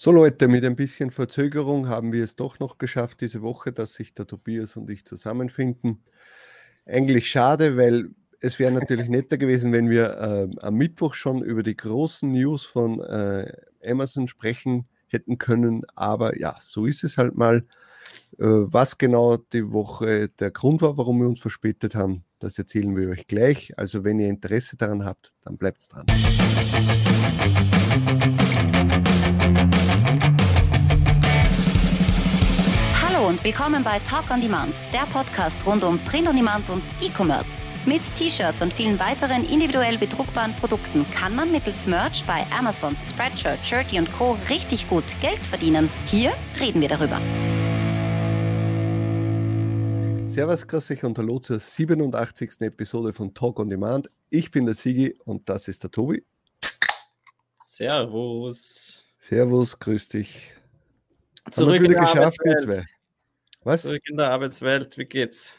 So Leute, mit ein bisschen Verzögerung haben wir es doch noch geschafft diese Woche, dass sich der Tobias und ich zusammenfinden. Eigentlich schade, weil es wäre natürlich netter gewesen, wenn wir äh, am Mittwoch schon über die großen News von äh, Amazon sprechen hätten können. Aber ja, so ist es halt mal. Äh, was genau die Woche der Grund war, warum wir uns verspätet haben, das erzählen wir euch gleich. Also wenn ihr Interesse daran habt, dann bleibt dran. Willkommen bei Talk on Demand, der Podcast rund um Print on Demand und E-Commerce. Mit T-Shirts und vielen weiteren individuell bedruckbaren Produkten kann man mittels Merch bei Amazon, Spreadshirt, Shirty und Co. richtig gut Geld verdienen. Hier reden wir darüber. Servus, grüß euch und hallo zur 87. Episode von Talk on Demand. Ich bin der Sigi und das ist der Tobi. Servus. Servus, grüß dich. Zurück Haben wieder geschafft, wir zwei. Was? Zurück in der Arbeitswelt, wie geht's?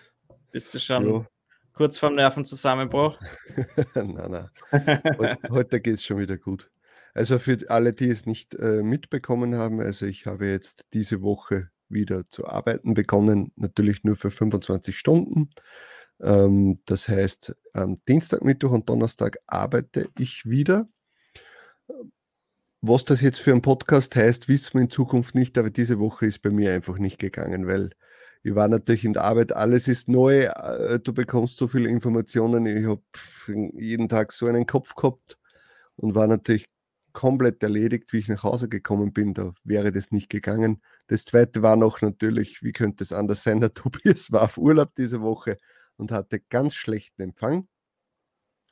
Bist du schon jo. kurz vorm Nervenzusammenbruch? nein, nein. Heute, heute geht es schon wieder gut. Also für alle, die es nicht äh, mitbekommen haben, also ich habe jetzt diese Woche wieder zu arbeiten begonnen, natürlich nur für 25 Stunden. Ähm, das heißt, am Dienstag, Mittwoch und Donnerstag arbeite ich wieder. Was das jetzt für ein Podcast heißt, wissen wir in Zukunft nicht, aber diese Woche ist bei mir einfach nicht gegangen, weil ich war natürlich in der Arbeit, alles ist neu, äh, du bekommst so viele Informationen. Ich habe jeden Tag so einen Kopf gehabt und war natürlich komplett erledigt, wie ich nach Hause gekommen bin. Da wäre das nicht gegangen. Das zweite war noch natürlich, wie könnte es anders sein? Der Tobias war auf Urlaub diese Woche und hatte ganz schlechten Empfang.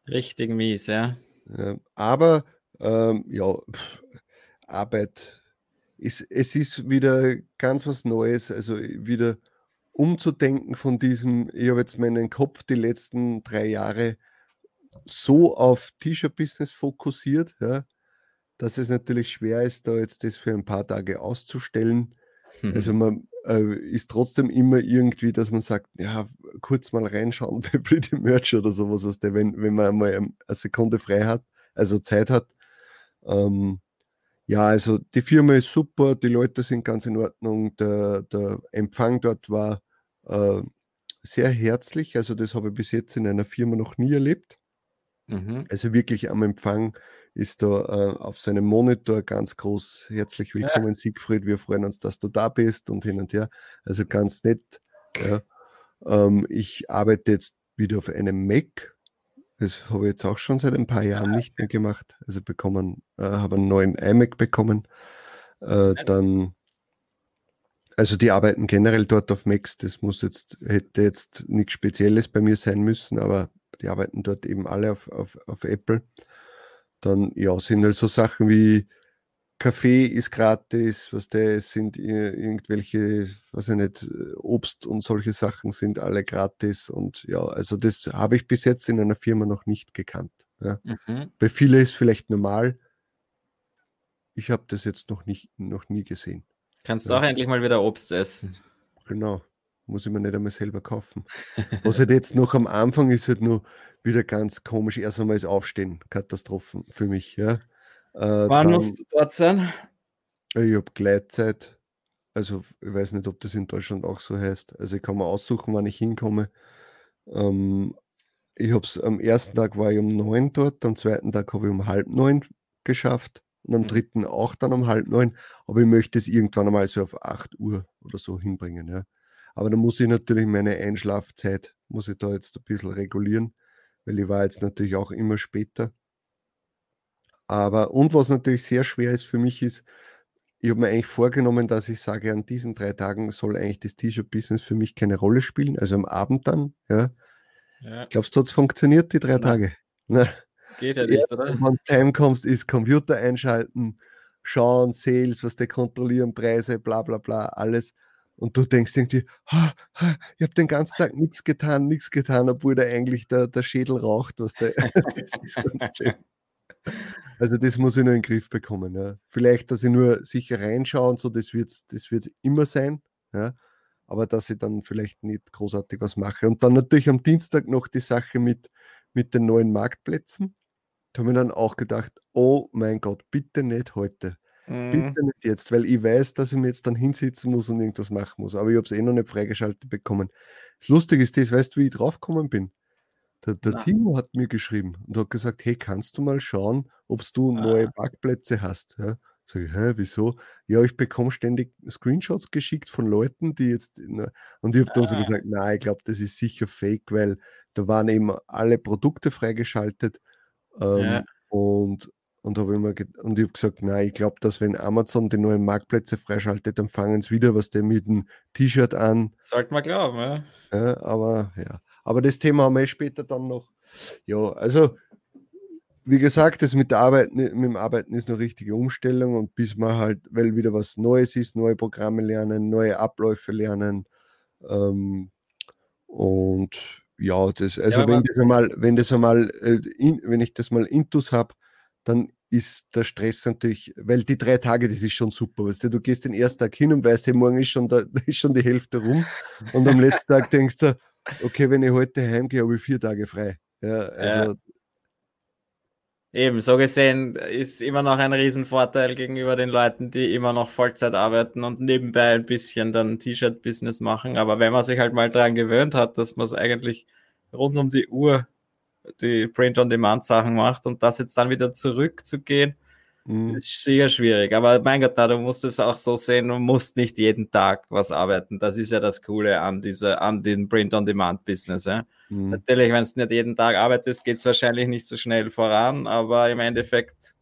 Richtig mies, ja. aber ähm, ja, pff, Arbeit ist, es ist wieder ganz was Neues, also wieder umzudenken von diesem, ich habe jetzt meinen Kopf die letzten drei Jahre so auf T-Shirt-Business fokussiert, ja, dass es natürlich schwer ist, da jetzt das für ein paar Tage auszustellen. Mhm. Also man äh, ist trotzdem immer irgendwie, dass man sagt, ja, kurz mal reinschauen bei Pretty Merch oder sowas, was der, wenn, wenn man mal eine Sekunde frei hat, also Zeit hat. Ähm, ja, also die Firma ist super, die Leute sind ganz in Ordnung, der, der Empfang dort war äh, sehr herzlich. Also das habe ich bis jetzt in einer Firma noch nie erlebt. Mhm. Also wirklich am Empfang ist da äh, auf seinem Monitor ganz groß herzlich willkommen, ja. Siegfried. Wir freuen uns, dass du da bist und hin und her. Also ganz nett. Ja. Ähm, ich arbeite jetzt wieder auf einem Mac das habe ich jetzt auch schon seit ein paar Jahren nicht mehr gemacht. Also bekommen, äh, habe einen neuen iMac bekommen. Äh, dann, also die arbeiten generell dort auf Macs. Das muss jetzt, hätte jetzt nichts Spezielles bei mir sein müssen, aber die arbeiten dort eben alle auf, auf, auf Apple. Dann, ja, sind halt so Sachen wie Kaffee ist gratis, was der sind irgendwelche, was ich nicht, Obst und solche Sachen sind alle gratis und ja, also das habe ich bis jetzt in einer Firma noch nicht gekannt. Ja. Mhm. Bei vielen ist vielleicht normal. Ich habe das jetzt noch nicht, noch nie gesehen. Kannst du ja. auch endlich mal wieder Obst essen. Genau. Muss ich mir nicht einmal selber kaufen. Was halt jetzt noch am Anfang ist, halt nur wieder ganz komisch. Erst einmal ist Aufstehen. Katastrophen für mich, ja. Äh, Wann musst du dort sein? Ich habe Gleitzeit. Also ich weiß nicht, ob das in Deutschland auch so heißt. Also ich kann mir aussuchen, wann ich hinkomme. Ähm, ich habe es am ersten Tag war ich um neun dort, am zweiten Tag habe ich um halb neun geschafft und am mhm. dritten auch dann um halb neun. Aber ich möchte es irgendwann einmal so auf acht Uhr oder so hinbringen. Ja. Aber da muss ich natürlich meine Einschlafzeit, muss ich da jetzt ein bisschen regulieren, weil ich war jetzt natürlich auch immer später. Aber und was natürlich sehr schwer ist für mich ist, ich habe mir eigentlich vorgenommen, dass ich sage, an diesen drei Tagen soll eigentlich das T-Shirt-Business für mich keine Rolle spielen, also am Abend dann. Ja. ja. Glaubst du, hat es funktioniert, die drei Nein. Tage? Na, Geht ja nicht, oder? Wenn du heimkommst, ist Computer einschalten, schauen, Sales, was die kontrollieren, Preise, bla bla bla, alles. Und du denkst irgendwie, ha, ha, ich habe den ganzen Tag nichts getan, nichts getan, obwohl da eigentlich der, der Schädel raucht. Was der, ist ganz schön. Also das muss ich nur in den Griff bekommen. Ja. Vielleicht, dass ich nur sicher reinschaue und so, das wird es das wird's immer sein. Ja. Aber dass ich dann vielleicht nicht großartig was mache. Und dann natürlich am Dienstag noch die Sache mit, mit den neuen Marktplätzen. Da habe ich dann auch gedacht, oh mein Gott, bitte nicht heute. Mhm. Bitte nicht jetzt, weil ich weiß, dass ich mir jetzt dann hinsetzen muss und irgendwas machen muss. Aber ich habe es eh noch nicht freigeschaltet bekommen. Das Lustige ist das, weißt du, wie ich draufgekommen bin? Der, der Timo hat mir geschrieben und hat gesagt, hey, kannst du mal schauen, ob du ah. neue Parkplätze hast? Ja? Sag ich, hä, wieso? Ja, ich bekomme ständig Screenshots geschickt von Leuten, die jetzt. Na, und ich habe dann ah. so gesagt, nein, ich glaube, das ist sicher fake, weil da waren eben alle Produkte freigeschaltet. Ähm, ja. Und, und habe immer und ich habe gesagt, nein, ich glaube, dass wenn Amazon die neuen Marktplätze freischaltet, dann fangen sie wieder was der mit dem T-Shirt an. Sollte man glauben, ja. ja. Aber ja, aber das Thema haben wir eh später dann noch. Ja, also wie gesagt, das mit der Arbeit, mit dem Arbeiten ist eine richtige Umstellung und bis man halt, weil wieder was Neues ist, neue Programme lernen, neue Abläufe lernen. Ähm, und ja, das, also ja, wenn das einmal, wenn das einmal, äh, in, wenn ich das mal intus habe, dann ist der Stress natürlich, weil die drei Tage, das ist schon super. Weißt du, du gehst den ersten Tag hin und weißt, hey, morgen ist schon, da, ist schon die Hälfte rum. Und am letzten Tag denkst du, okay, wenn ich heute heimgehe, habe ich vier Tage frei. Ja, also ja. Eben, so gesehen ist immer noch ein Riesenvorteil gegenüber den Leuten, die immer noch Vollzeit arbeiten und nebenbei ein bisschen dann T-Shirt-Business machen. Aber wenn man sich halt mal daran gewöhnt hat, dass man es eigentlich rund um die Uhr die Print-on-Demand-Sachen macht und das jetzt dann wieder zurückzugehen, mhm. ist sehr schwierig. Aber mein Gott, na, du musst es auch so sehen, du musst nicht jeden Tag was arbeiten. Das ist ja das Coole an dieser, an den Print-on-Demand-Business. Ja? Mhm. Natürlich, wenn du nicht jeden Tag arbeitest, geht es wahrscheinlich nicht so schnell voran, aber im Endeffekt,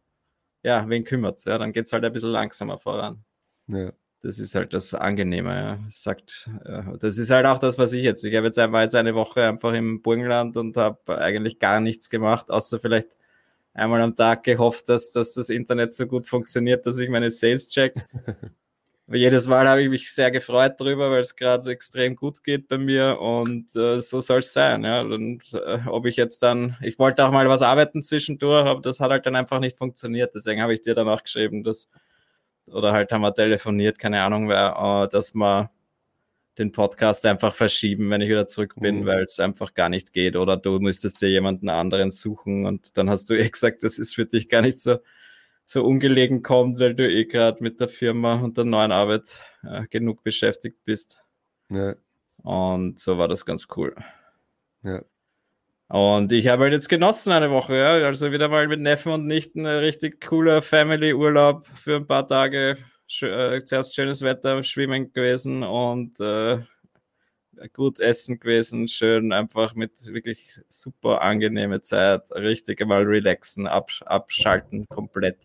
ja, wen kümmert es? Ja? Dann geht es halt ein bisschen langsamer voran. Ja. Das ist halt das Angenehme. Ja. Das, sagt, ja, das ist halt auch das, was ich jetzt. Ich habe jetzt einmal jetzt eine Woche einfach im Burgenland und habe eigentlich gar nichts gemacht, außer vielleicht einmal am Tag gehofft, dass, dass das Internet so gut funktioniert, dass ich meine Sales check. jedes Mal habe ich mich sehr gefreut darüber, weil es gerade extrem gut geht bei mir und äh, so soll es sein. Ja. Und äh, ob ich jetzt dann, ich wollte auch mal was arbeiten zwischendurch, aber das hat halt dann einfach nicht funktioniert. Deswegen habe ich dir dann auch geschrieben, dass, oder halt haben wir telefoniert, keine Ahnung, wer, äh, dass wir den Podcast einfach verschieben, wenn ich wieder zurück bin, mhm. weil es einfach gar nicht geht. Oder du müsstest dir jemanden anderen suchen und dann hast du eh gesagt, das ist für dich gar nicht so so ungelegen kommt, weil du eh gerade mit der Firma und der neuen Arbeit äh, genug beschäftigt bist. Ja. Und so war das ganz cool. Ja. Und ich habe halt jetzt genossen eine Woche, ja. Also wieder mal mit Neffen und Nichten ein richtig cooler Family-Urlaub für ein paar Tage. Äh, zuerst schönes Wetter, schwimmen gewesen und äh, gut essen gewesen, schön einfach mit wirklich super angenehme Zeit, richtig mal relaxen, absch abschalten komplett.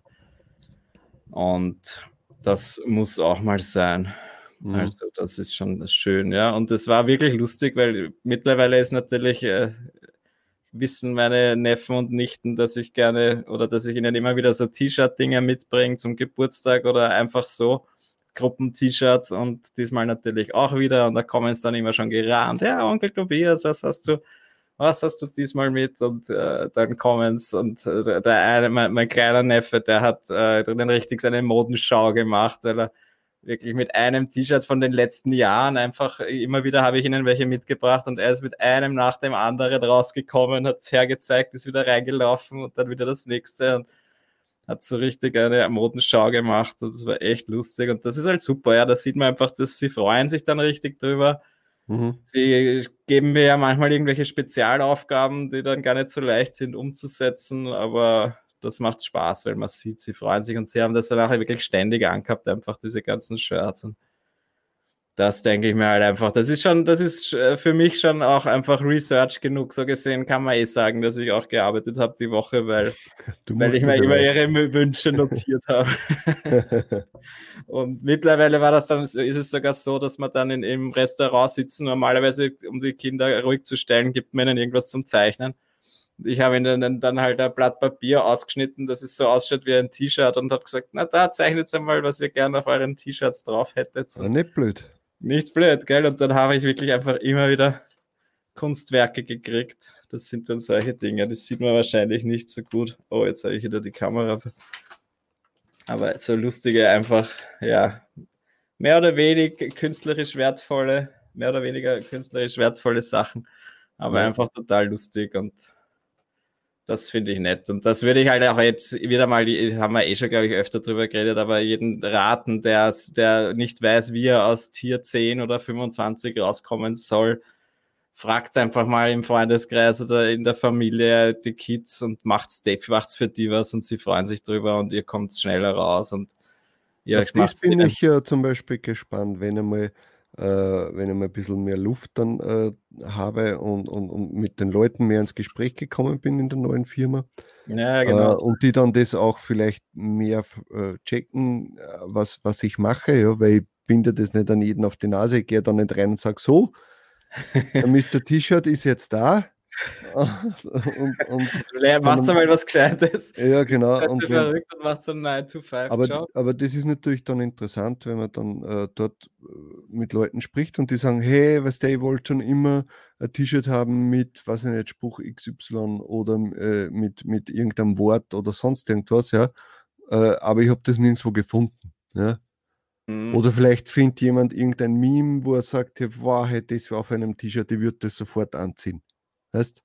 Und das muss auch mal sein. Mhm. Also, das ist schon schön, ja. Und es war wirklich lustig, weil mittlerweile ist natürlich, äh, wissen meine Neffen und Nichten, dass ich gerne oder dass ich ihnen immer wieder so T-Shirt-Dinger mitbringe zum Geburtstag oder einfach so Gruppen-T-Shirts und diesmal natürlich auch wieder. Und da kommen es dann immer schon gerannt. Ja, Onkel Tobias, was hast du? was hast du diesmal mit? Und äh, dann kommen's und äh, der eine, mein, mein, kleiner Neffe, der hat äh, dann richtig seine Modenschau gemacht, weil er wirklich mit einem T-Shirt von den letzten Jahren. Einfach immer wieder habe ich ihnen welche mitgebracht und er ist mit einem nach dem anderen rausgekommen, hat hergezeigt, ist wieder reingelaufen und dann wieder das nächste und hat so richtig eine Modenschau gemacht und das war echt lustig und das ist halt super, ja, da sieht man einfach, dass sie freuen sich dann richtig drüber. Mhm. Sie geben mir ja manchmal irgendwelche Spezialaufgaben, die dann gar nicht so leicht sind umzusetzen, aber das macht Spaß, weil man sieht, sie freuen sich und sie haben das dann auch wirklich ständig angehabt, einfach diese ganzen Shirts. Und das denke ich mir halt einfach. Das ist schon, das ist äh, für mich schon auch einfach Research genug. So gesehen kann man eh sagen, dass ich auch gearbeitet habe die Woche, weil, weil ich mir immer ihre Wünsche notiert habe. und mittlerweile war das dann, ist es sogar so, dass man dann in, im Restaurant sitzen, normalerweise, um die Kinder ruhig zu stellen, gibt man ihnen irgendwas zum Zeichnen. Ich habe ihnen dann halt ein Blatt Papier ausgeschnitten, dass es so ausschaut wie ein T-Shirt und habe gesagt, na da zeichnet einmal, was ihr gerne auf euren T-Shirts drauf hättet. War nicht blöd. Nicht blöd, gell? Und dann habe ich wirklich einfach immer wieder Kunstwerke gekriegt. Das sind dann solche Dinge, das sieht man wahrscheinlich nicht so gut. Oh, jetzt habe ich wieder die Kamera. Aber so lustige, einfach, ja, mehr oder weniger künstlerisch wertvolle, mehr oder weniger künstlerisch wertvolle Sachen. Aber ja. einfach total lustig und Das finde ich nett. Und das würde ich halt auch jetzt wieder mal, haben wir eh schon, glaube ich, öfter drüber geredet, aber jeden raten, der, der nicht weiß, wie er aus Tier 10 oder 25 rauskommen soll, fragt einfach mal im Freundeskreis oder in der Familie die Kids und macht's, macht's für die was und sie freuen sich drüber und ihr kommt schneller raus und ja, Auf das bin ich ja zum Beispiel gespannt, wenn einmal äh, wenn ich mal ein bisschen mehr Luft dann äh, habe und, und, und mit den Leuten mehr ins Gespräch gekommen bin in der neuen Firma. Ja, genau. Äh, und die dann das auch vielleicht mehr äh, checken, äh, was, was ich mache, ja, weil ich binde das nicht an jeden auf die Nase, ich gehe dann nicht rein und sage so, der Mr. T-Shirt ist jetzt da, und, und macht mal was Gescheites. Ja, genau. Und wenn, verrückt und macht so einen 9 to 5 aber, aber das ist natürlich dann interessant, wenn man dann äh, dort äh, mit Leuten spricht und die sagen, hey, was der, ich wollte schon immer ein T-Shirt haben mit, was ich nicht, Spruch XY oder äh, mit, mit irgendeinem Wort oder sonst irgendwas, ja. Äh, aber ich habe das nirgendwo gefunden. Ja. Mhm. Oder vielleicht findet jemand irgendein Meme, wo er sagt, wow, hey, das war auf einem T-Shirt, ich würde das sofort anziehen. Weißt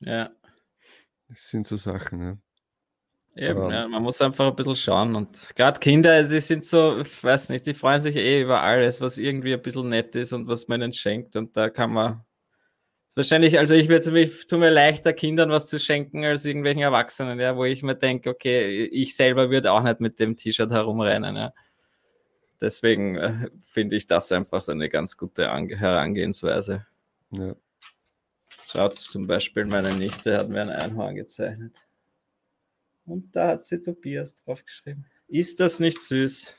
Ja. Das sind so Sachen, ja. Eben, ähm, ja, man muss einfach ein bisschen schauen. Und gerade Kinder, sie sind so, ich weiß nicht, die freuen sich eh über alles, was irgendwie ein bisschen nett ist und was man ihnen schenkt. Und da kann man wahrscheinlich, also ich würde mich, tut mir leichter, Kindern was zu schenken als irgendwelchen Erwachsenen, ja, wo ich mir denke, okay, ich selber würde auch nicht mit dem T-Shirt herumrennen, ja. Deswegen äh, finde ich das einfach so eine ganz gute Ange Herangehensweise. Ja. Schaut zum Beispiel, meine Nichte hat mir ein Einhorn gezeichnet. Und da hat sie Tobias draufgeschrieben. Ist das nicht süß?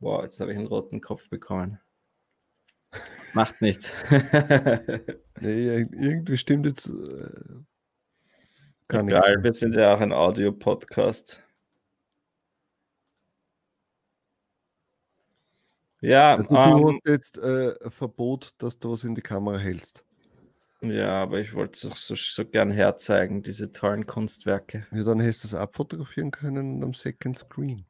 Wow, jetzt habe ich einen roten Kopf bekommen. Macht nichts. nee, irgendwie stimmt jetzt. Äh, gar Egal, nichts. wir sind ja auch ein Audio-Podcast. Ja, also, du ähm, hast jetzt äh, Verbot, dass du was in die Kamera hältst. Ja, aber ich wollte es auch so, so gern herzeigen, diese tollen Kunstwerke. Ja, dann hättest du es abfotografieren können am Second Screen.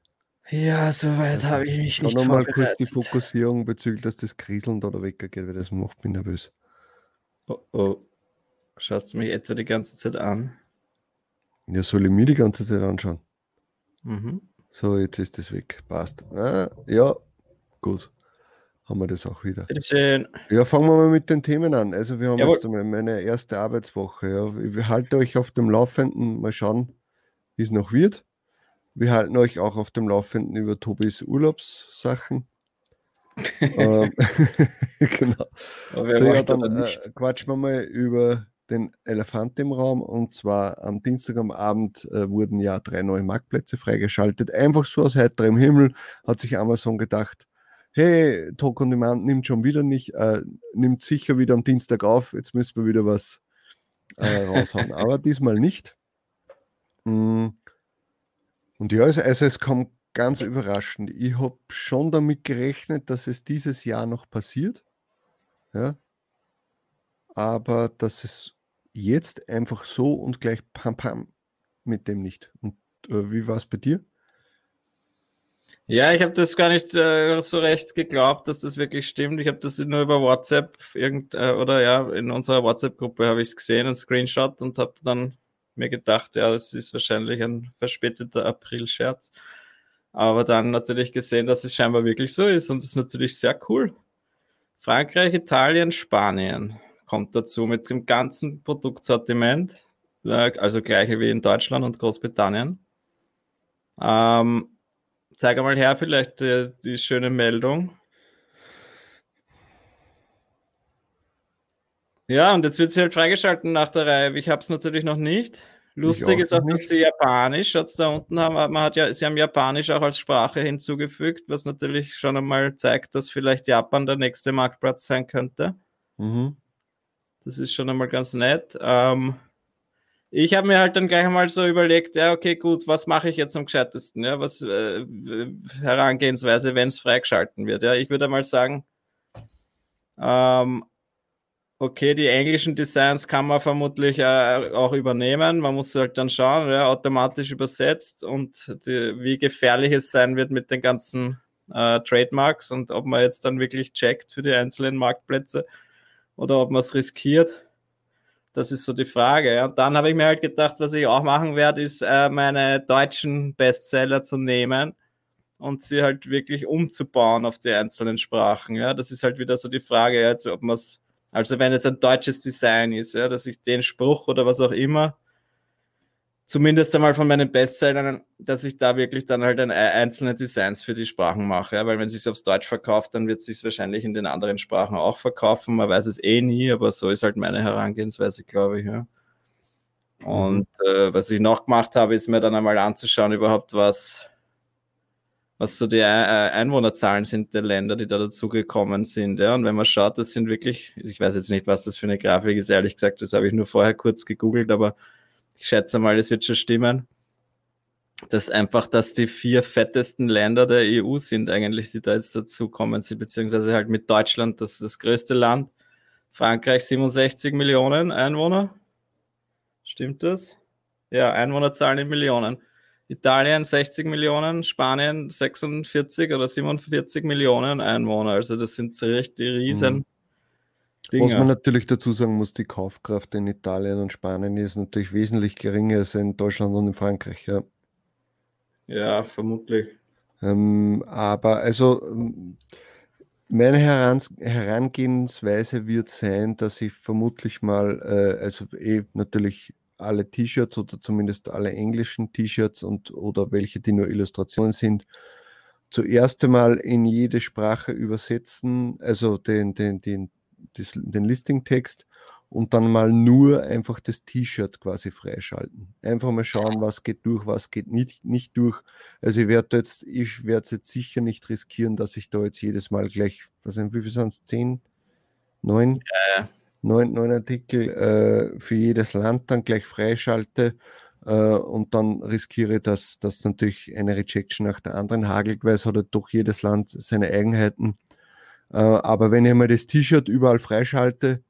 Ja, soweit also, habe ich mich nicht noch mal kurz die Fokussierung bezüglich, dass das Kriseln da weggeht, weil das macht mich nervös. Oh oh. Schaust du mich etwa die ganze Zeit an? Ja, soll ich mir die ganze Zeit anschauen? Mhm. So, jetzt ist das weg. Passt. Ah, ja, gut haben wir das auch wieder. Bitteschön. Ja, fangen wir mal mit den Themen an. Also wir haben Jawohl. jetzt einmal meine erste Arbeitswoche. Ja. Ich halte euch auf dem Laufenden, mal schauen, wie es noch wird. Wir halten euch auch auf dem Laufenden über Tobis Urlaubssachen. ähm, genau. So, ja, dann äh, quatschen wir mal über den Elefant im Raum. Und zwar am Dienstag am Abend äh, wurden ja drei neue Marktplätze freigeschaltet. Einfach so aus heiterem Himmel hat sich Amazon gedacht, hey, Talk on Demand nimmt schon wieder nicht, äh, nimmt sicher wieder am Dienstag auf, jetzt müssen wir wieder was äh, raushauen. Aber diesmal nicht. Mm. Und ja, also, also es kommt ganz überraschend. Ich habe schon damit gerechnet, dass es dieses Jahr noch passiert. Ja. Aber dass es jetzt einfach so und gleich pam pam mit dem nicht. Und äh, wie war es bei dir? Ja, ich habe das gar nicht äh, so recht geglaubt, dass das wirklich stimmt. Ich habe das nur über WhatsApp irgend, äh, oder ja, in unserer WhatsApp-Gruppe habe ich es gesehen, ein Screenshot und habe dann mir gedacht, ja, das ist wahrscheinlich ein verspäteter April-Scherz. Aber dann natürlich gesehen, dass es scheinbar wirklich so ist und es ist natürlich sehr cool. Frankreich, Italien, Spanien kommt dazu mit dem ganzen Produktsortiment, äh, also gleiche wie in Deutschland und Großbritannien. Ähm, Zeig einmal her, vielleicht die, die schöne Meldung. Ja, und jetzt wird sie halt freigeschalten nach der Reihe. Ich habe es natürlich noch nicht. Lustig ist auch, dass sie Japanisch, schaut's da unten haben, man hat ja, sie haben Japanisch auch als Sprache hinzugefügt, was natürlich schon einmal zeigt, dass vielleicht Japan der nächste Marktplatz sein könnte. Mhm. Das ist schon einmal ganz nett. Ähm, ich habe mir halt dann gleich mal so überlegt, ja, okay, gut, was mache ich jetzt am gescheitesten? Ja, was äh, Herangehensweise, wenn es freigeschalten wird? Ja, ich würde mal sagen, ähm, okay, die englischen Designs kann man vermutlich äh, auch übernehmen. Man muss halt dann schauen, ja, automatisch übersetzt und die, wie gefährlich es sein wird mit den ganzen äh, Trademarks und ob man jetzt dann wirklich checkt für die einzelnen Marktplätze oder ob man es riskiert. Das ist so die Frage. Und dann habe ich mir halt gedacht, was ich auch machen werde, ist äh, meine deutschen Bestseller zu nehmen und sie halt wirklich umzubauen auf die einzelnen Sprachen. Ja, das ist halt wieder so die Frage, ja, ob man es, also wenn jetzt ein deutsches Design ist, ja, dass ich den Spruch oder was auch immer zumindest einmal von meinen Bestsellern, dass ich da wirklich dann halt ein, einzelne Designs für die Sprachen mache. Ja? Weil wenn es sich aufs Deutsch verkauft, dann wird es sich wahrscheinlich in den anderen Sprachen auch verkaufen. Man weiß es eh nie, aber so ist halt meine Herangehensweise, glaube ich. Ja? Und äh, was ich noch gemacht habe, ist mir dann einmal anzuschauen, überhaupt was, was so die äh, Einwohnerzahlen sind der Länder, die da dazugekommen sind. Ja? Und wenn man schaut, das sind wirklich, ich weiß jetzt nicht, was das für eine Grafik ist, ehrlich gesagt, das habe ich nur vorher kurz gegoogelt, aber ich schätze mal, es wird schon stimmen, dass einfach, dass die vier fettesten Länder der EU sind eigentlich, die da jetzt dazukommen sind, beziehungsweise halt mit Deutschland, das ist das größte Land. Frankreich 67 Millionen Einwohner. Stimmt das? Ja, Einwohnerzahlen in Millionen. Italien 60 Millionen, Spanien 46 oder 47 Millionen Einwohner. Also das sind so richtig riesen. Mhm. Dinge. Was man natürlich dazu sagen muss, die Kaufkraft in Italien und Spanien ist natürlich wesentlich geringer als in Deutschland und in Frankreich. Ja, ja vermutlich. Ähm, aber also meine Herans Herangehensweise wird sein, dass ich vermutlich mal, äh, also eh natürlich alle T-Shirts oder zumindest alle englischen T-Shirts und oder welche, die nur Illustrationen sind, zuerst einmal in jede Sprache übersetzen, also den, den, den das, den Listing-Text und dann mal nur einfach das T-Shirt quasi freischalten. Einfach mal schauen, was geht durch, was geht nicht, nicht durch. Also ich werde jetzt, ich werde es jetzt sicher nicht riskieren, dass ich da jetzt jedes Mal gleich, was sind, wie viel sind es? Zehn? Neun? Ja. Neun, neun Artikel äh, für jedes Land dann gleich freischalte äh, und dann riskiere, dass das natürlich eine Rejection nach der anderen hagelt, weil es hat ja doch jedes Land seine Eigenheiten. Äh, aber wenn ich mal das T-Shirt überall freischalte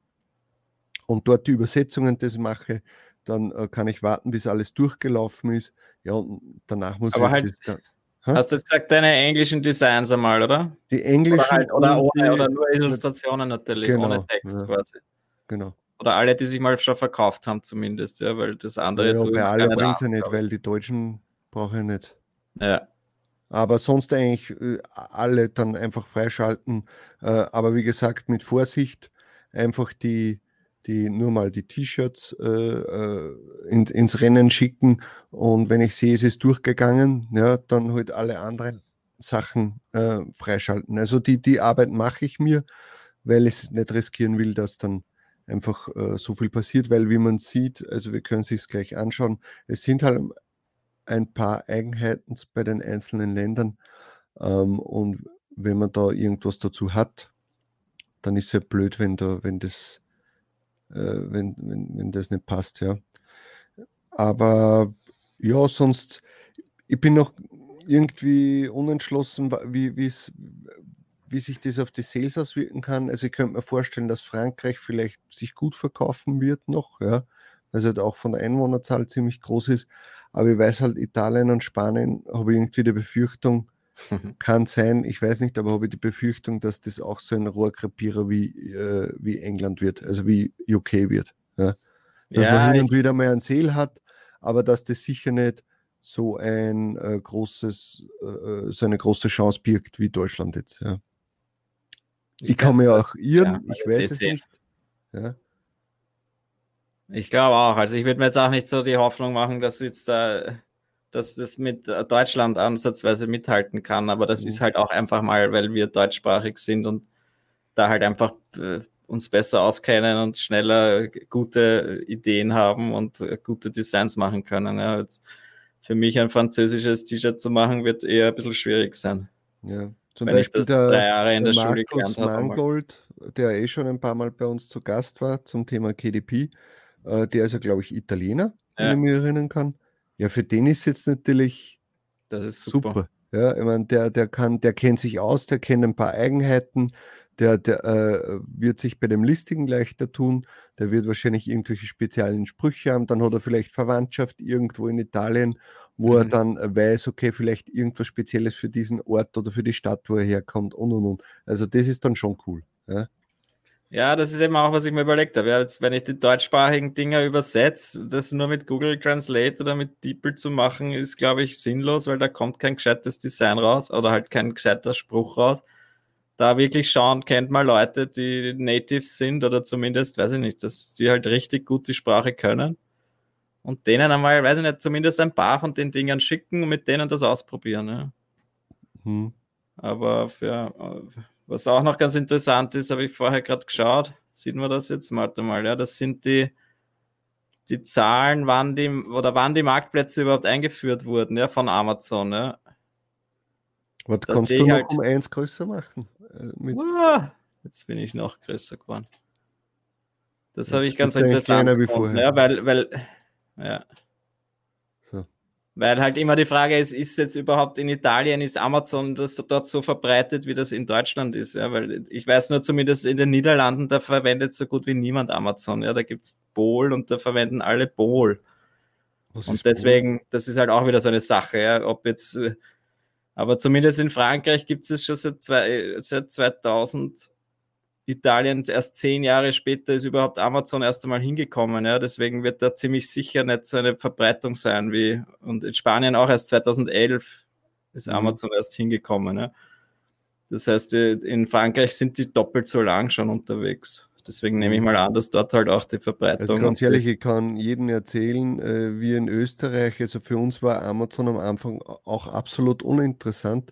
und dort die Übersetzungen das mache, dann äh, kann ich warten, bis alles durchgelaufen ist. Ja, und danach muss aber ich. Halt, da, hast du jetzt gesagt, deine englischen Designs einmal, oder? Die englischen. Oder, halt, oder, ohne, oder nur Illustrationen natürlich, genau, ohne Text ja, quasi. Genau. Oder alle, die sich mal schon verkauft haben, zumindest, ja, weil das andere. Ja, bei alle bringt es ja nicht, weil die Deutschen brauche ich nicht. Ja. Aber sonst eigentlich äh, alle dann einfach freischalten. Äh, aber wie gesagt, mit Vorsicht einfach die, die nur mal die T-Shirts äh, in, ins Rennen schicken. Und wenn ich sehe, es ist durchgegangen, ja, dann halt alle anderen Sachen äh, freischalten. Also die, die Arbeit mache ich mir, weil ich es nicht riskieren will, dass dann einfach äh, so viel passiert, weil wie man sieht, also wir können es sich gleich anschauen, es sind halt ein paar Eigenheiten bei den einzelnen Ländern. Ähm, und wenn man da irgendwas dazu hat, dann ist es ja blöd, wenn da, wenn das, äh, wenn, wenn, wenn das nicht passt, ja. Aber ja, sonst, ich bin noch irgendwie unentschlossen, wie, sich das auf die Sales auswirken kann. Also ich könnte mir vorstellen, dass Frankreich vielleicht sich gut verkaufen wird noch, ja weil es halt auch von der Einwohnerzahl ziemlich groß ist. Aber ich weiß halt, Italien und Spanien habe ich irgendwie die Befürchtung, kann sein, ich weiß nicht, aber habe ich die Befürchtung, dass das auch so ein Rohrkrepierer wie, äh, wie England wird, also wie UK wird. Ja? Dass ja, man hin und wieder mal einen Seel hat, aber dass das sicher nicht so ein äh, großes, äh, äh so eine große Chance birgt wie Deutschland jetzt. Ja. Ich, ich kann mir auch irren, ja, ich weiß es nicht. Ja. Ich glaube auch. Also ich würde mir jetzt auch nicht so die Hoffnung machen, dass jetzt äh, dass das mit Deutschland ansatzweise mithalten kann. Aber das mhm. ist halt auch einfach mal, weil wir deutschsprachig sind und da halt einfach äh, uns besser auskennen und schneller gute Ideen haben und äh, gute Designs machen können. Ja, für mich ein französisches T-Shirt zu machen, wird eher ein bisschen schwierig sein. Ja. Zum Wenn Beispiel ich das der, drei Jahre in der, der Schule gelernt habe. Mangold, der eh schon ein paar Mal bei uns zu Gast war zum Thema KDP, äh, der ist ja, glaube ich, Italiener, ja. wenn ich mich erinnern kann. Ja, für den ist jetzt natürlich das ist super. super. Ja, ich meine, der, der kann, der kennt sich aus, der kennt ein paar Eigenheiten, der, der äh, wird sich bei dem Listing leichter tun, der wird wahrscheinlich irgendwelche speziellen Sprüche haben, dann hat er vielleicht Verwandtschaft irgendwo in Italien, wo mhm. er dann weiß, okay, vielleicht irgendwas Spezielles für diesen Ort oder für die Stadt, wo er herkommt und und und. Also das ist dann schon cool. Ja. Ja, das ist eben auch, was ich mir überlegt habe. Ja, jetzt, wenn ich die deutschsprachigen Dinger übersetze, das nur mit Google Translate oder mit DeepL zu machen, ist, glaube ich, sinnlos, weil da kommt kein gescheites Design raus oder halt kein gescheiter Spruch raus. Da wirklich schauen, kennt mal Leute, die Natives sind oder zumindest, weiß ich nicht, dass die halt richtig gut die Sprache können. Und denen einmal, weiß ich nicht, zumindest ein paar von den Dingern schicken und mit denen das ausprobieren. Ja. Hm. Aber für, was auch noch ganz interessant ist, habe ich vorher gerade geschaut. Sieht man das jetzt? Warte mal, ja, das sind die, die Zahlen, wann die, oder wann die Marktplätze überhaupt eingeführt wurden, ja, von Amazon, ja. Was das kannst du noch halt, um eins größer machen? Äh, uh, jetzt bin ich noch größer geworden. Das habe ich ganz interessant gefunden, ja, weil, weil, ja. Weil halt immer die Frage ist, ist jetzt überhaupt in Italien, ist Amazon das dort so verbreitet, wie das in Deutschland ist? Ja, weil ich weiß nur zumindest in den Niederlanden, da verwendet so gut wie niemand Amazon. Ja, da gibt es Bol und da verwenden alle Bol. und deswegen, Bol? das ist halt auch wieder so eine Sache, ja, ob jetzt, äh, aber zumindest in Frankreich gibt es schon seit, zwei, seit 2000 Italien erst zehn Jahre später ist überhaupt Amazon erst einmal hingekommen. Ja? Deswegen wird da ziemlich sicher nicht so eine Verbreitung sein wie und in Spanien auch erst 2011 ist mhm. Amazon erst hingekommen. Ja? Das heißt, in Frankreich sind die doppelt so lang schon unterwegs. Deswegen nehme ich mhm. mal an, dass dort halt auch die Verbreitung. Also ganz ehrlich, ich kann jedem erzählen, äh, wie in Österreich, also für uns war Amazon am Anfang auch absolut uninteressant,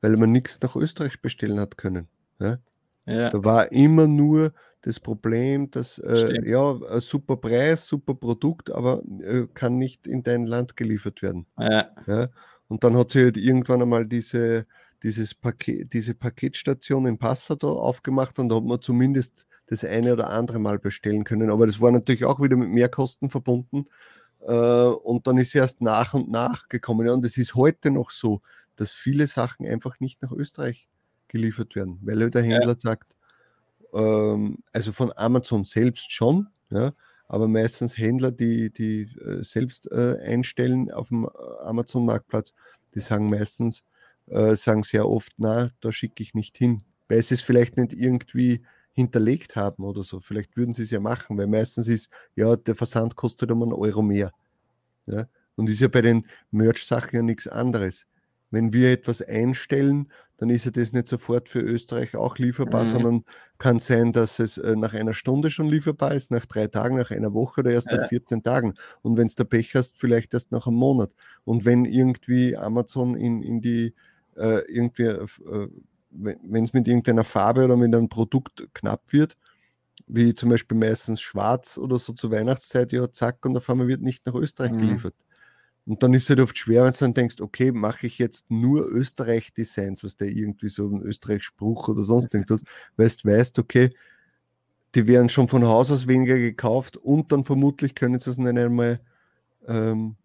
weil man nichts nach Österreich bestellen hat können. Ja? Ja. Da war immer nur das Problem, dass äh, ja, ein super Preis, super Produkt, aber äh, kann nicht in dein Land geliefert werden. Ja. ja. Und dann hat sie halt irgendwann einmal diese, dieses Paket, diese Paketstation in Passau aufgemacht und da hat man zumindest das eine oder andere Mal bestellen können. Aber das war natürlich auch wieder mit Mehrkosten verbunden. Äh, und dann ist sie erst nach und nach gekommen. Ja, und es ist heute noch so, dass viele Sachen einfach nicht nach Österreich geliefert werden, weil halt der Händler ja. sagt, ähm, also von Amazon selbst schon, ja, aber meistens Händler, die, die äh, selbst äh, einstellen auf dem äh, Amazon-Marktplatz, die sagen meistens, äh, sagen sehr oft, na, da schicke ich nicht hin, weil sie es vielleicht nicht irgendwie hinterlegt haben oder so. Vielleicht würden sie es ja machen, weil meistens ist, ja, der Versand kostet um einen Euro mehr. Ja? Und ist ja bei den Merch-Sachen ja nichts anderes. Wenn wir etwas einstellen, dann ist ja das nicht sofort für Österreich auch lieferbar, mhm. sondern kann sein, dass es äh, nach einer Stunde schon lieferbar ist, nach drei Tagen, nach einer Woche oder erst ja. nach 14 Tagen. Und wenn es der Pech hast, vielleicht erst nach einem Monat. Und wenn irgendwie Amazon in, in die äh, irgendwie, äh, wenn es mit irgendeiner Farbe oder mit einem Produkt knapp wird, wie zum Beispiel meistens schwarz oder so zur Weihnachtszeit, ja, zack, und auf einmal wird nicht nach Österreich mhm. geliefert. Und dann ist es halt oft schwer, wenn du dann denkst, okay, mache ich jetzt nur Österreich-Designs, was der irgendwie so ein Österreich-Spruch oder sonst irgendwas, weil du weißt, okay, die werden schon von Haus aus weniger gekauft und dann vermutlich können sie es nicht einmal, ähm,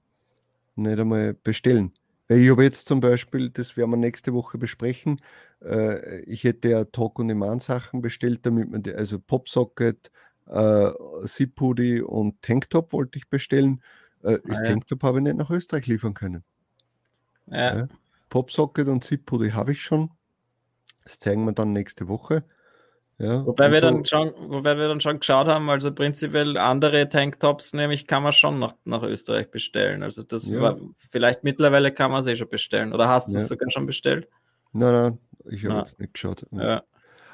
nicht einmal bestellen. Weil ich habe jetzt zum Beispiel, das werden wir nächste Woche besprechen, äh, ich hätte ja Talk- und Demand-Sachen bestellt, damit man die, also Popsocket, äh, Zip-Hoodie und Tanktop wollte ich bestellen äh, das ah, Tanktop habe ich nicht nach Österreich liefern können. Ja. ja. Popsocket und Zippo, die habe ich schon. Das zeigen wir dann nächste Woche. Ja, wobei, wir so. dann schon, wobei wir dann schon geschaut haben, also prinzipiell andere Tanktops nämlich kann man schon nach, nach Österreich bestellen. Also das ja. war, vielleicht mittlerweile kann man es eh schon bestellen. Oder hast du es sogar schon bestellt? Nein, nein, ich habe jetzt nicht geschaut. Ja.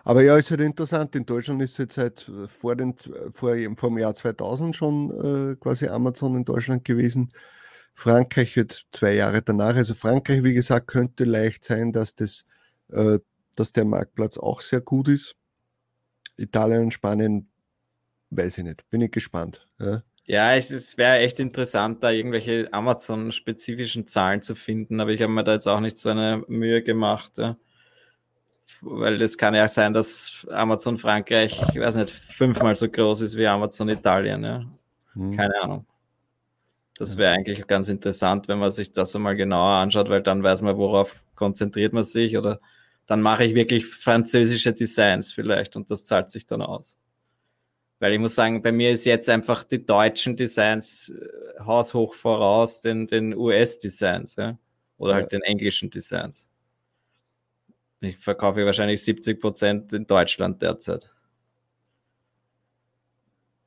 Aber ja, ist halt interessant. In Deutschland ist jetzt äh, vor, den, vor, vor dem Jahr 2000 schon äh, quasi Amazon in Deutschland gewesen. Frankreich wird zwei Jahre danach. Also Frankreich, wie gesagt, könnte leicht sein, dass, das, äh, dass der Marktplatz auch sehr gut ist. Italien und Spanien, weiß ich nicht. Bin ich gespannt. Ja. Ja, es, es wäre echt interessant, da irgendwelche Amazon-spezifischen Zahlen zu finden, aber ich habe mir da jetzt auch nicht so eine Mühe gemacht. Ja weil das kann ja sein, dass Amazon Frankreich, ich weiß nicht, fünfmal so groß ist wie Amazon Italien. Ja. Hm. Keine Ahnung. Das wäre eigentlich ganz interessant, wenn man sich das einmal genauer anschaut, weil dann weiß man, worauf konzentriert man sich oder dann mache ich wirklich französische Designs vielleicht und das zahlt sich dann aus. Weil ich muss sagen, bei mir ist jetzt einfach die deutschen Designs äh, haushoch voraus den, den US-Designs, ja. Oder halt den englischen Designs. Ich verkaufe wahrscheinlich 70 Prozent in Deutschland derzeit.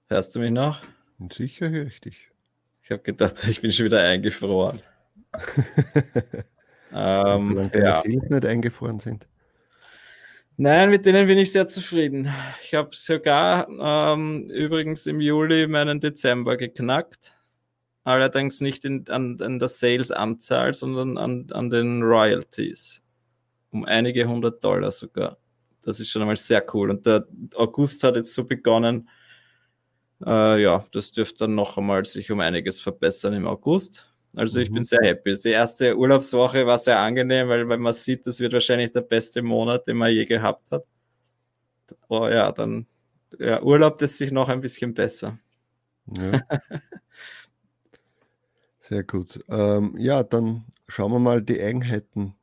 Hörst du mich noch? Sicher höre ich dich. Ich habe gedacht, ich bin schon wieder eingefroren. ähm, Solange deine ja. Sales nicht eingefroren sind. Nein, mit denen bin ich sehr zufrieden. Ich habe sogar ähm, übrigens im Juli meinen Dezember geknackt. Allerdings nicht in, an, an der Sales-Anzahl, sondern an, an den Royalties. Um einige hundert Dollar sogar. Das ist schon einmal sehr cool. Und der August hat jetzt so begonnen, äh, ja, das dürfte dann noch einmal sich um einiges verbessern im August. Also ich mhm. bin sehr happy. Die erste Urlaubswoche war sehr angenehm, weil, weil man sieht, das wird wahrscheinlich der beste Monat, den man je gehabt hat. Oh ja, dann ja, Urlaub das sich noch ein bisschen besser. Ja. sehr gut. Ähm, ja, dann schauen wir mal die Eigenheiten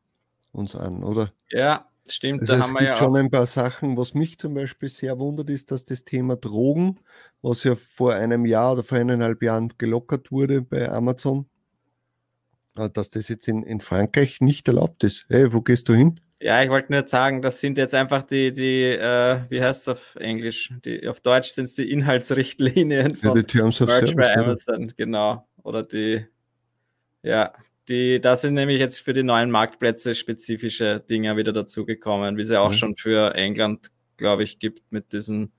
uns an, oder? Ja, Stimmt, also da haben wir ja. Es gibt schon ein paar Sachen, was mich zum Beispiel sehr wundert, ist, dass das Thema Drogen, was ja vor einem Jahr oder vor eineinhalb Jahren gelockert wurde bei Amazon, äh, dass das jetzt in, in Frankreich nicht erlaubt ist. Hey, wo gehst du hin? Ja, ich wollte nur sagen, das sind jetzt einfach die, die äh, wie heißt es auf Englisch? Die, auf Deutsch sind es die Inhaltsrichtlinien von ja, die Terms of Merch bei Amazon, genau. Oder die, ja, die, da sind nämlich jetzt für die neuen Marktplätze spezifische Dinge wieder dazugekommen, wie sie auch mhm. schon für England, glaube ich, gibt mit diesen,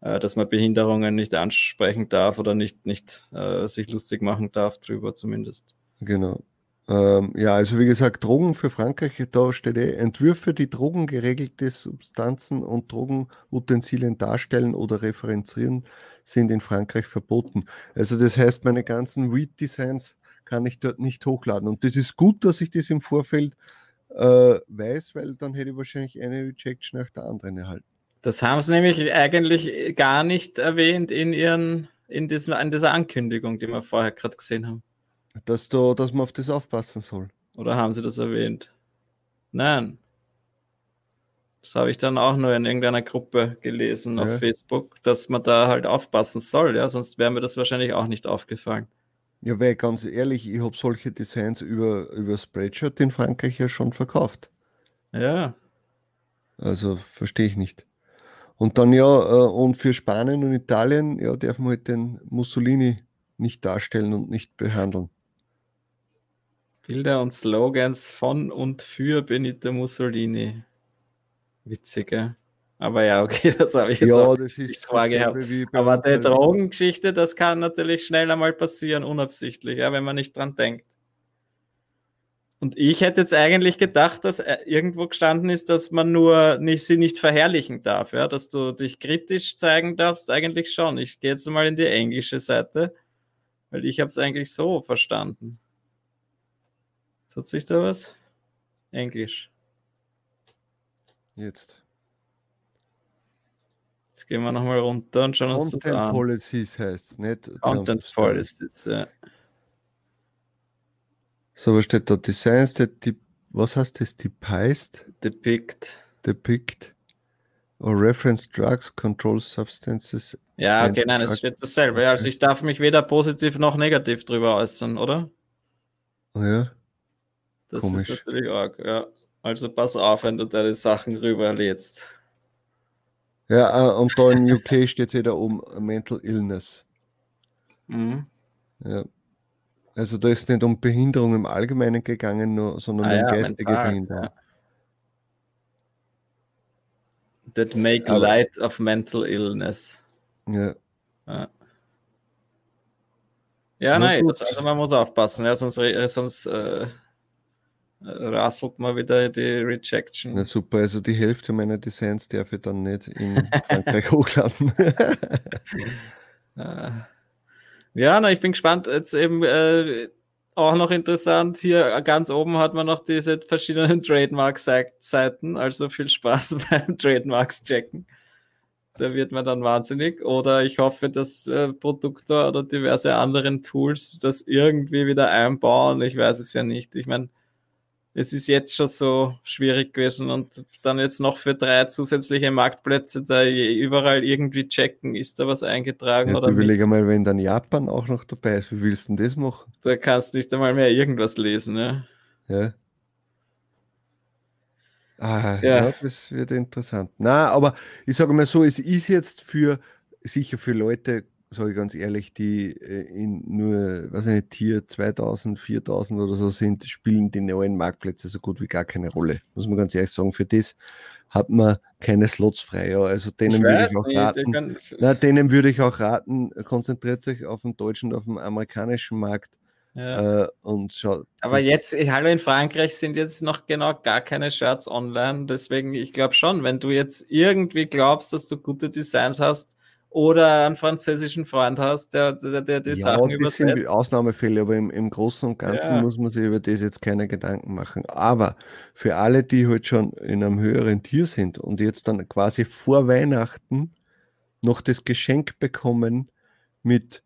äh, dass man Behinderungen nicht ansprechen darf oder nicht, nicht äh, sich lustig machen darf drüber zumindest. Genau. Ähm, ja, also wie gesagt, Drogen für Frankreich, da steht eh, Entwürfe, die drogengeregelte Substanzen und Drogenutensilien darstellen oder referenzieren, sind in Frankreich verboten. Also das heißt, meine ganzen Weed-Designs kann ich dort nicht hochladen. Und das ist gut, dass ich das im Vorfeld äh, weiß, weil dann hätte ich wahrscheinlich eine Rejection nach der anderen erhalten. Das haben sie nämlich eigentlich gar nicht erwähnt in ihren, in, diesem, in dieser Ankündigung, die wir vorher gerade gesehen haben. Dass, da, dass man auf das aufpassen soll. Oder haben sie das erwähnt? Nein. Das habe ich dann auch nur in irgendeiner Gruppe gelesen ja. auf Facebook, dass man da halt aufpassen soll, ja, sonst wäre mir das wahrscheinlich auch nicht aufgefallen. Ja, weil ganz ehrlich, ich habe solche Designs über, über Spreadshirt in Frankreich ja schon verkauft. Ja. Also verstehe ich nicht. Und dann ja, äh, und für Spanien und Italien, ja, darf man halt den Mussolini nicht darstellen und nicht behandeln. Bilder und Slogans von und für Benito Mussolini. Witzige. Aber ja, okay, das habe ich jetzt ja, auch das ist vorgehabt. Aber die Drogengeschichte, das kann natürlich schnell einmal passieren, unabsichtlich, ja, wenn man nicht dran denkt. Und ich hätte jetzt eigentlich gedacht, dass äh, irgendwo gestanden ist, dass man nur nicht, sie nicht verherrlichen darf, ja, dass du dich kritisch zeigen darfst, eigentlich schon. Ich gehe jetzt mal in die englische Seite, weil ich habe es eigentlich so verstanden. Hat sich da was? Englisch. Jetzt. Jetzt gehen wir nochmal runter und schauen uns Content das an. Policies heißt nicht. Content Policies, ja. So, was steht da? Designs that de was heißt das? Depised? Depict. Depict. Or reference drugs, control substances. Ja, okay, nein, es steht dasselbe. Also ich darf mich weder positiv noch negativ drüber äußern, oder? Ja. Das Komisch. ist natürlich arg, ja. Also pass auf, wenn du deine Sachen rüberlädst. Ja, äh, und da in UK steht es wieder um Mental Illness. Mhm. Ja. Also da ist nicht um Behinderung im Allgemeinen gegangen, nur, sondern ah, um ja, geistige mental, Behinderung. Ja. That make Aber, light of mental illness. Ja. Ja, ja nein, also man muss aufpassen, ja, sonst, sonst äh, rasselt mal wieder die Rejection. Na super, also die Hälfte meiner Designs darf ich dann nicht in Frankreich hochladen. Ah. ja, na, ich bin gespannt. Jetzt eben äh, auch noch interessant, hier ganz oben hat man noch diese verschiedenen Trademark-Seiten, also viel Spaß beim Trademarks checken. Da wird man dann wahnsinnig. Oder ich hoffe, dass äh, Produktor oder diverse anderen Tools das irgendwie wieder einbauen. Ich weiß es ja nicht. Ich meine, es ist jetzt schon so schwierig gewesen und dann jetzt noch für drei zusätzliche Marktplätze da überall irgendwie checken, ist da was eingetragen ja, oder überlege mal, wenn dann Japan auch noch dabei ist, wie willst du denn das machen? Da kannst du nicht einmal mehr irgendwas lesen, ja. Ja. Ah, ja. ja. das wird interessant. Na, aber ich sage mal so, es ist jetzt für sicher für Leute, sage ich ganz ehrlich, die äh, in nur, weiß ich nicht, Tier 2000, 4000 oder so sind, spielen die neuen Marktplätze so gut wie gar keine Rolle. Muss man ganz ehrlich sagen. Für das hat man keine Slots frei. Ja. Also denen würde ich auch nicht, raten. Kann... Na, denen würde ich auch raten, konzentriert sich auf den deutschen, auf den amerikanischen Markt. Ja. Äh, und schaut, Aber jetzt, hallo in Frankreich sind jetzt noch genau gar keine Shirts online. Deswegen, ich glaube schon, wenn du jetzt irgendwie glaubst, dass du gute Designs hast, oder einen französischen Freund hast, der, der, der die ja, Sachen das übersetzt. sind Ausnahmefälle, aber im, im Großen und Ganzen ja. muss man sich über das jetzt keine Gedanken machen. Aber für alle, die halt schon in einem höheren Tier sind und jetzt dann quasi vor Weihnachten noch das Geschenk bekommen mit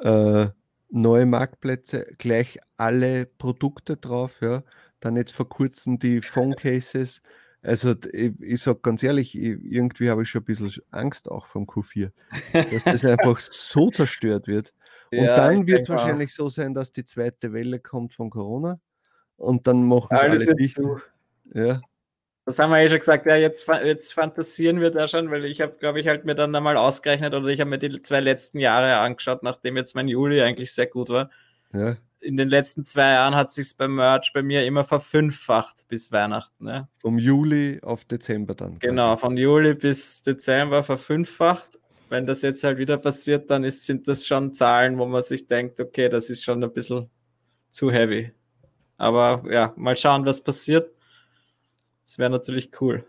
äh, neue Marktplätze, gleich alle Produkte drauf, ja, dann jetzt vor kurzem die Phone Cases, also ich, ich sage ganz ehrlich, ich, irgendwie habe ich schon ein bisschen Angst auch vom Q4, dass das einfach so zerstört wird. Und ja, dann wird es wahrscheinlich auch. so sein, dass die zweite Welle kommt von Corona und dann machen es alle dicht. Ja. Das haben wir ja schon gesagt, ja, jetzt, jetzt fantasieren wir da schon, weil ich habe, glaube ich, halt mir dann einmal ausgerechnet oder ich habe mir die zwei letzten Jahre angeschaut, nachdem jetzt mein Juli eigentlich sehr gut war. Ja in den letzten zwei Jahren hat sich beim Merch bei mir immer verfünffacht bis Weihnachten. Ja. Vom Juli auf Dezember dann. Genau, von Juli bis Dezember verfünffacht. Wenn das jetzt halt wieder passiert, dann ist, sind das schon Zahlen, wo man sich denkt, okay, das ist schon ein bisschen zu heavy. Aber ja, mal schauen, was passiert. Das wäre natürlich cool.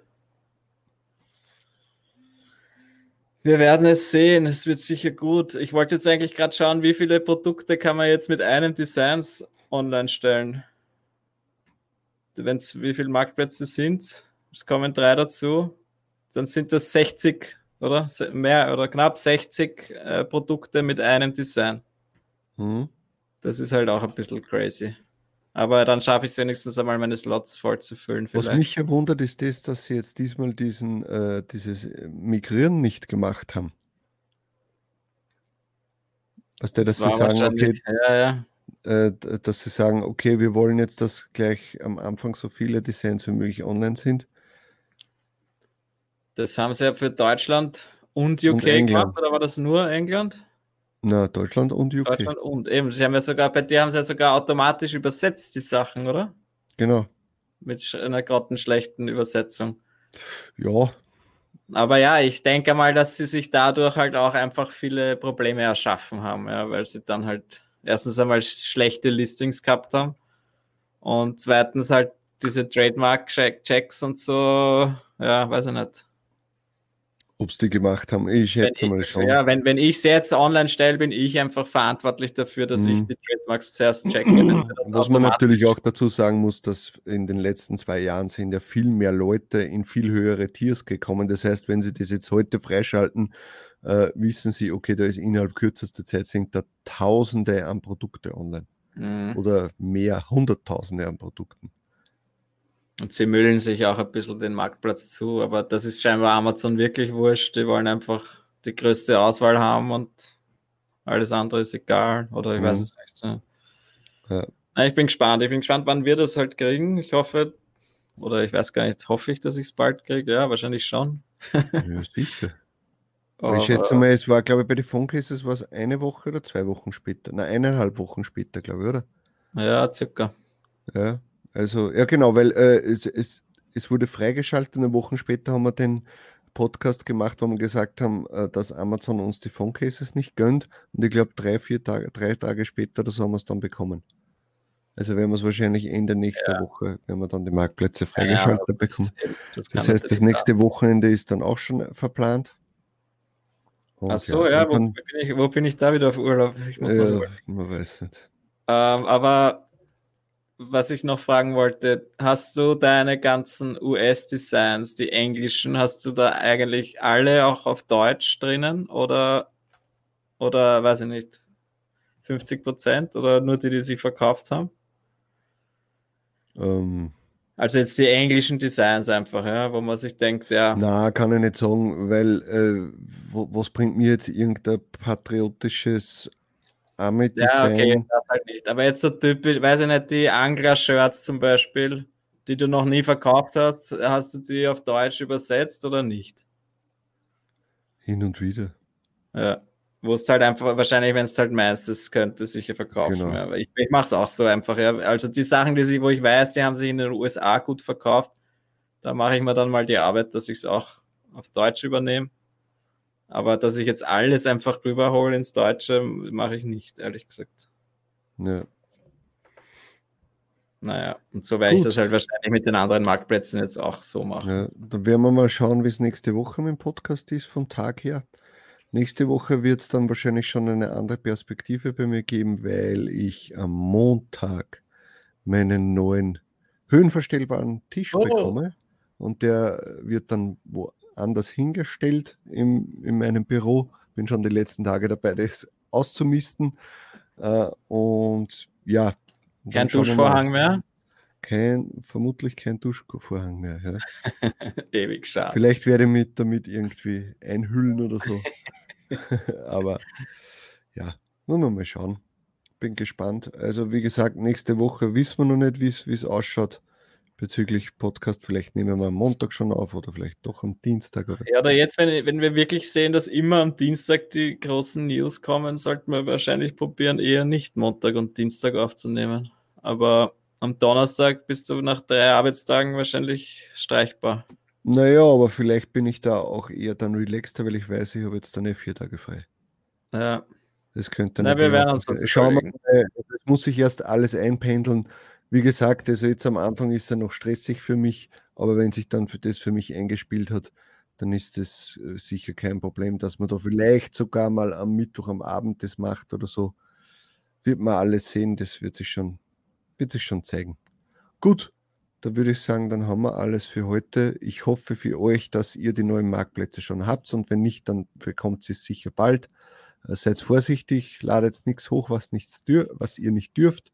Wir werden es sehen. Es wird sicher gut. Ich wollte jetzt eigentlich gerade schauen, wie viele Produkte kann man jetzt mit einem Designs online stellen. Wenn's, wie viele Marktplätze sind, es kommen drei dazu, dann sind das 60 oder mehr oder knapp 60 äh, Produkte mit einem Design. Mhm. Das ist halt auch ein bisschen crazy. Aber dann schaffe ich es wenigstens einmal, meine Slots voll zu füllen. Vielleicht. Was mich verwundert, ist das, dass sie jetzt diesmal diesen, äh, dieses Migrieren nicht gemacht haben. Was der, dass das sie sagen, okay, ja, ja. Äh, dass sie sagen, okay, wir wollen jetzt, dass gleich am Anfang so viele Designs wie möglich online sind. Das haben sie ja für Deutschland und UK und gemacht, oder war das nur England? Na, Deutschland und UK. Deutschland und eben. Sie haben ja sogar, bei dir haben sie ja sogar automatisch übersetzt, die Sachen, oder? Genau. Mit einer grottenschlechten Übersetzung. Ja. Aber ja, ich denke mal, dass sie sich dadurch halt auch einfach viele Probleme erschaffen haben, ja, weil sie dann halt erstens einmal schlechte Listings gehabt haben und zweitens halt diese Trademark-Checks und so, ja, weiß ich nicht. Ob es die gemacht haben, ich schätze mal schon. Ja, wenn, wenn ich es jetzt online stelle, bin ich einfach verantwortlich dafür, dass mhm. ich die Trademarks zuerst checke. Was man natürlich auch dazu sagen muss, dass in den letzten zwei Jahren sind ja viel mehr Leute in viel höhere Tiers gekommen. Das heißt, wenn sie das jetzt heute freischalten, äh, wissen sie, okay, da ist innerhalb kürzester Zeit sind da Tausende an Produkte online. Mhm. Oder mehr, Hunderttausende an Produkten. Und sie müllen sich auch ein bisschen den Marktplatz zu, aber das ist scheinbar Amazon wirklich wurscht. Die wollen einfach die größte Auswahl haben und alles andere ist egal. Oder ich mhm. weiß es nicht. So. Ja. Ich bin gespannt. Ich bin gespannt, wann wir das halt kriegen. Ich hoffe, oder ich weiß gar nicht, hoffe ich, dass ich es bald kriege. Ja, wahrscheinlich schon. ja, sicher. Aber ich schätze mal, es war, glaube ich, bei den Funkcases war es eine Woche oder zwei Wochen später. Nein, eineinhalb Wochen später, glaube ich, oder? Ja, circa. Ja, also, ja genau, weil äh, es, es, es wurde freigeschaltet und Wochen später haben wir den Podcast gemacht, wo wir gesagt haben, äh, dass Amazon uns die Phone Cases nicht gönnt. Und ich glaube, drei, vier Tage, drei Tage später so haben wir es dann bekommen. Also werden wir es wahrscheinlich Ende nächster ja. Woche, wenn wir dann die Marktplätze freigeschaltet ja, bekommen. Das, das heißt, das nächste klar. Wochenende ist dann auch schon verplant. Und Ach so, ja, ja wo, dann, bin ich, wo, bin ich, da wieder auf Urlaub? Ich muss ja, man weiß nicht. Ähm, aber was ich noch fragen wollte, hast du deine ganzen US-Designs, die englischen, hast du da eigentlich alle auch auf Deutsch drinnen oder, oder weiß ich nicht, 50 Prozent oder nur die, die sie verkauft haben? Ähm, also jetzt die englischen Designs einfach, ja, wo man sich denkt, ja. Na, kann ich nicht sagen, weil äh, was bringt mir jetzt irgendein patriotisches Army Ja, okay, das halt nicht. Aber jetzt so typisch, weiß ich nicht, die Angler-Shirts zum Beispiel, die du noch nie verkauft hast, hast du die auf Deutsch übersetzt oder nicht? Hin und wieder. Ja. Wo es halt einfach, wahrscheinlich, wenn es halt meinst, das könnte sicher verkaufen. Genau. Ja. Aber ich, ich mache es auch so einfach. Ja. Also die Sachen, die sie, wo ich weiß, die haben sich in den USA gut verkauft, da mache ich mir dann mal die Arbeit, dass ich es auch auf Deutsch übernehme. Aber dass ich jetzt alles einfach rüberhole ins Deutsche, mache ich nicht, ehrlich gesagt. Ja. Naja, und so werde ich das halt wahrscheinlich mit den anderen Marktplätzen jetzt auch so machen. Ja, dann werden wir mal schauen, wie es nächste Woche mit dem Podcast ist, vom Tag her. Nächste Woche wird es dann wahrscheinlich schon eine andere Perspektive bei mir geben, weil ich am Montag meinen neuen höhenverstellbaren Tisch oh. bekomme. Und der wird dann woanders hingestellt im, in meinem Büro. Bin schon die letzten Tage dabei, das auszumisten. Äh, und ja. Kein Duschvorhang mehr? Kein, vermutlich kein Duschvorhang mehr. Ja. Ewig schade. Vielleicht werde ich mich damit irgendwie einhüllen oder so. Aber ja, wollen wir mal schauen. Bin gespannt. Also, wie gesagt, nächste Woche wissen wir noch nicht, wie es ausschaut bezüglich Podcast. Vielleicht nehmen wir am Montag schon auf oder vielleicht doch am Dienstag. Oder ja, oder jetzt, wenn, wenn wir wirklich sehen, dass immer am Dienstag die großen News kommen, sollten wir wahrscheinlich probieren, eher nicht Montag und Dienstag aufzunehmen. Aber am Donnerstag bist du nach drei Arbeitstagen wahrscheinlich streichbar. Naja, aber vielleicht bin ich da auch eher dann relaxter, weil ich weiß, ich habe jetzt dann eh vier Tage frei. Ja. Das könnte Na, wir werden uns was Schauen wir mal, das muss sich erst alles einpendeln. Wie gesagt, also jetzt am Anfang ist er noch stressig für mich, aber wenn sich dann für das für mich eingespielt hat, dann ist das äh, sicher kein Problem, dass man da vielleicht sogar mal am Mittwoch am Abend das macht oder so. Wird man alles sehen, das wird sich schon, wird sich schon zeigen. Gut, da würde ich sagen, dann haben wir alles für heute. Ich hoffe für euch, dass ihr die neuen Marktplätze schon habt und wenn nicht, dann bekommt ihr es sicher bald. Äh, seid vorsichtig, ladet nichts hoch, was, nichts was ihr nicht dürft.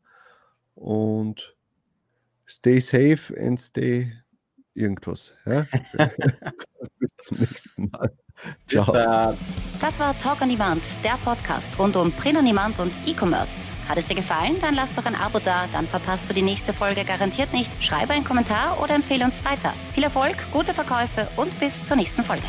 Und stay safe and stay irgendwas. Ja? Bis zum nächsten Mal. Ciao. Das war Talk on Demand, der Podcast rund um Print on Demand und E-Commerce. Hat es dir gefallen? Dann lass doch ein Abo da, dann verpasst du die nächste Folge garantiert nicht. Schreibe einen Kommentar oder empfehle uns weiter. Viel Erfolg, gute Verkäufe und bis zur nächsten Folge.